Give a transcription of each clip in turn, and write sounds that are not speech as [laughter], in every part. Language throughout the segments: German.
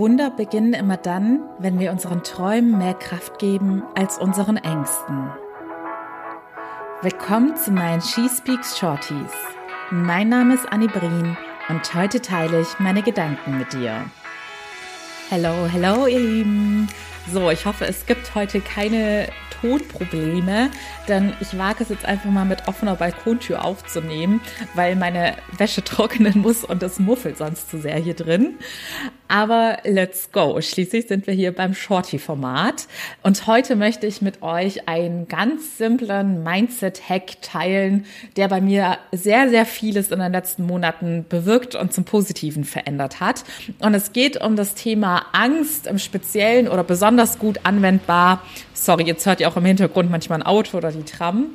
Wunder beginnen immer dann, wenn wir unseren Träumen mehr Kraft geben als unseren Ängsten. Willkommen zu meinen She Speaks Shorties. Mein Name ist Annie Brien und heute teile ich meine Gedanken mit dir. Hello, hello, ihr Lieben. So, ich hoffe, es gibt heute keine Tonprobleme, denn ich wage es jetzt einfach mal mit offener Balkontür aufzunehmen, weil meine Wäsche trocknen muss und es muffelt sonst zu sehr hier drin. Aber let's go. Schließlich sind wir hier beim Shorty-Format. Und heute möchte ich mit euch einen ganz simplen Mindset-Hack teilen, der bei mir sehr, sehr vieles in den letzten Monaten bewirkt und zum Positiven verändert hat. Und es geht um das Thema Angst im Speziellen oder besonders gut anwendbar. Sorry, jetzt hört ihr auch im Hintergrund manchmal ein Auto oder die Tram.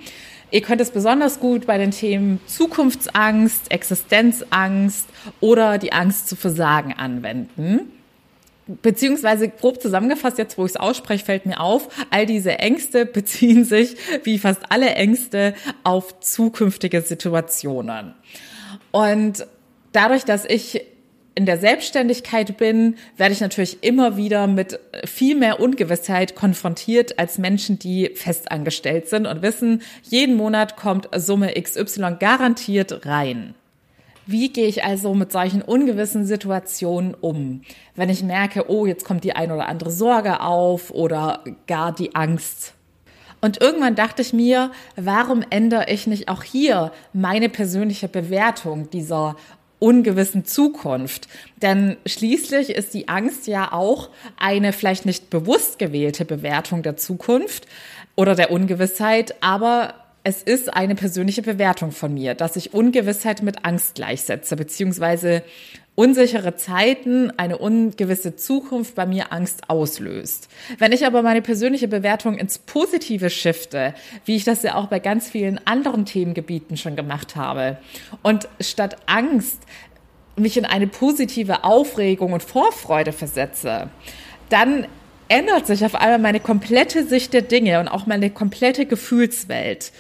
Ihr könnt es besonders gut bei den Themen Zukunftsangst, Existenzangst oder die Angst zu versagen anwenden. Beziehungsweise grob zusammengefasst, jetzt wo ich es ausspreche, fällt mir auf, all diese Ängste [laughs] beziehen sich, wie fast alle Ängste, auf zukünftige Situationen. Und dadurch, dass ich in der Selbstständigkeit bin, werde ich natürlich immer wieder mit viel mehr Ungewissheit konfrontiert als Menschen, die festangestellt sind und wissen, jeden Monat kommt Summe XY garantiert rein. Wie gehe ich also mit solchen ungewissen Situationen um? Wenn ich merke, oh, jetzt kommt die ein oder andere Sorge auf oder gar die Angst. Und irgendwann dachte ich mir, warum ändere ich nicht auch hier meine persönliche Bewertung dieser ungewissen Zukunft. Denn schließlich ist die Angst ja auch eine vielleicht nicht bewusst gewählte Bewertung der Zukunft oder der Ungewissheit, aber es ist eine persönliche Bewertung von mir, dass ich Ungewissheit mit Angst gleichsetze, beziehungsweise unsichere Zeiten, eine ungewisse Zukunft bei mir Angst auslöst. Wenn ich aber meine persönliche Bewertung ins Positive shifte, wie ich das ja auch bei ganz vielen anderen Themengebieten schon gemacht habe, und statt Angst mich in eine positive Aufregung und Vorfreude versetze, dann ändert sich auf einmal meine komplette Sicht der Dinge und auch meine komplette Gefühlswelt.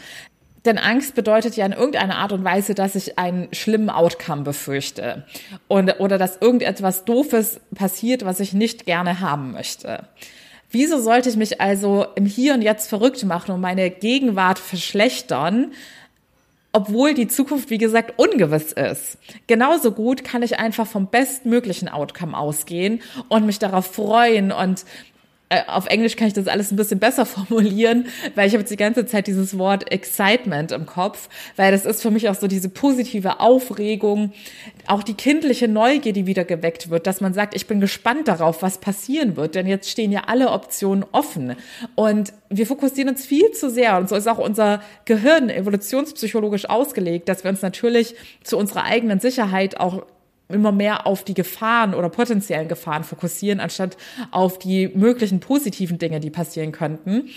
Denn Angst bedeutet ja in irgendeiner Art und Weise, dass ich einen schlimmen Outcome befürchte und, oder dass irgendetwas Doofes passiert, was ich nicht gerne haben möchte. Wieso sollte ich mich also im Hier und Jetzt verrückt machen und meine Gegenwart verschlechtern, obwohl die Zukunft, wie gesagt, ungewiss ist. Genauso gut kann ich einfach vom bestmöglichen Outcome ausgehen und mich darauf freuen und auf Englisch kann ich das alles ein bisschen besser [laughs] formulieren, weil ich habe jetzt die ganze Zeit dieses Wort Excitement im Kopf, weil das ist für mich auch so diese positive Aufregung, auch die kindliche Neugier, die wieder geweckt wird, dass man sagt, ich bin gespannt darauf, was passieren wird, denn jetzt stehen ja alle Optionen offen. Und wir fokussieren uns viel zu sehr und so ist auch unser Gehirn evolutionspsychologisch ausgelegt, dass wir uns natürlich zu unserer eigenen Sicherheit auch immer mehr auf die Gefahren oder potenziellen Gefahren fokussieren, anstatt auf die möglichen positiven Dinge, die passieren könnten.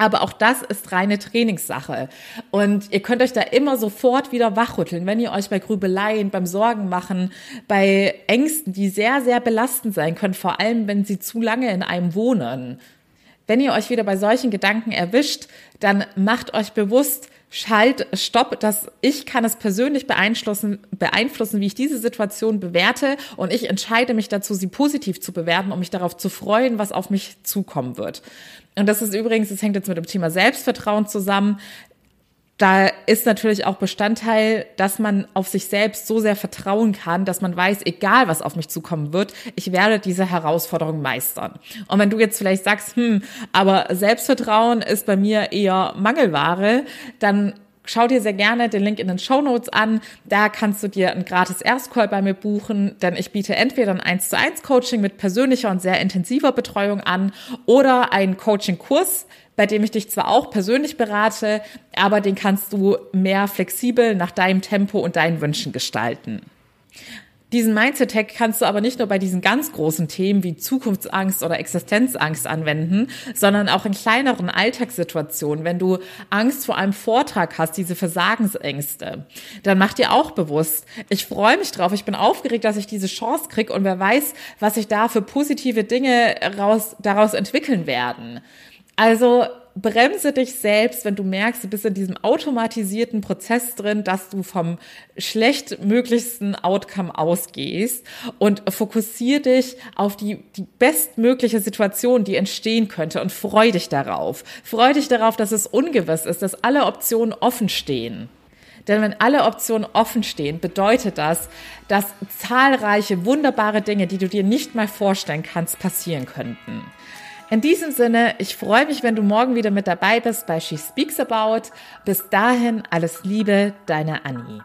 Aber auch das ist reine Trainingssache. Und ihr könnt euch da immer sofort wieder wachrütteln, wenn ihr euch bei Grübeleien, beim Sorgen machen, bei Ängsten, die sehr, sehr belastend sein können, vor allem wenn sie zu lange in einem wohnen. Wenn ihr euch wieder bei solchen Gedanken erwischt, dann macht euch bewusst, Schalt, stopp, dass ich kann es persönlich beeinflussen, beeinflussen, wie ich diese Situation bewerte und ich entscheide mich dazu, sie positiv zu bewerten, um mich darauf zu freuen, was auf mich zukommen wird. Und das ist übrigens, das hängt jetzt mit dem Thema Selbstvertrauen zusammen. Da ist natürlich auch Bestandteil, dass man auf sich selbst so sehr vertrauen kann, dass man weiß, egal was auf mich zukommen wird, ich werde diese Herausforderung meistern. Und wenn du jetzt vielleicht sagst, hm, aber Selbstvertrauen ist bei mir eher Mangelware, dann Schau dir sehr gerne den Link in den Show Notes an. Da kannst du dir ein gratis Erstcall bei mir buchen, denn ich biete entweder ein 1 zu 1 Coaching mit persönlicher und sehr intensiver Betreuung an oder einen Coaching-Kurs, bei dem ich dich zwar auch persönlich berate, aber den kannst du mehr flexibel nach deinem Tempo und deinen Wünschen gestalten. Diesen Mindset-Hack kannst du aber nicht nur bei diesen ganz großen Themen wie Zukunftsangst oder Existenzangst anwenden, sondern auch in kleineren Alltagssituationen. Wenn du Angst vor einem Vortrag hast, diese Versagensängste, dann mach dir auch bewusst, ich freue mich drauf, ich bin aufgeregt, dass ich diese Chance kriege und wer weiß, was sich da für positive Dinge raus, daraus entwickeln werden. Also bremse dich selbst, wenn du merkst, du bist in diesem automatisierten Prozess drin, dass du vom schlechtmöglichsten Outcome ausgehst und fokussiere dich auf die, die bestmögliche Situation, die entstehen könnte und freu dich darauf. Freu dich darauf, dass es ungewiss ist, dass alle Optionen offen stehen. Denn wenn alle Optionen offen stehen, bedeutet das, dass zahlreiche wunderbare Dinge, die du dir nicht mal vorstellen kannst, passieren könnten. In diesem Sinne, ich freue mich, wenn du morgen wieder mit dabei bist bei She Speaks About. Bis dahin alles Liebe, deine Annie.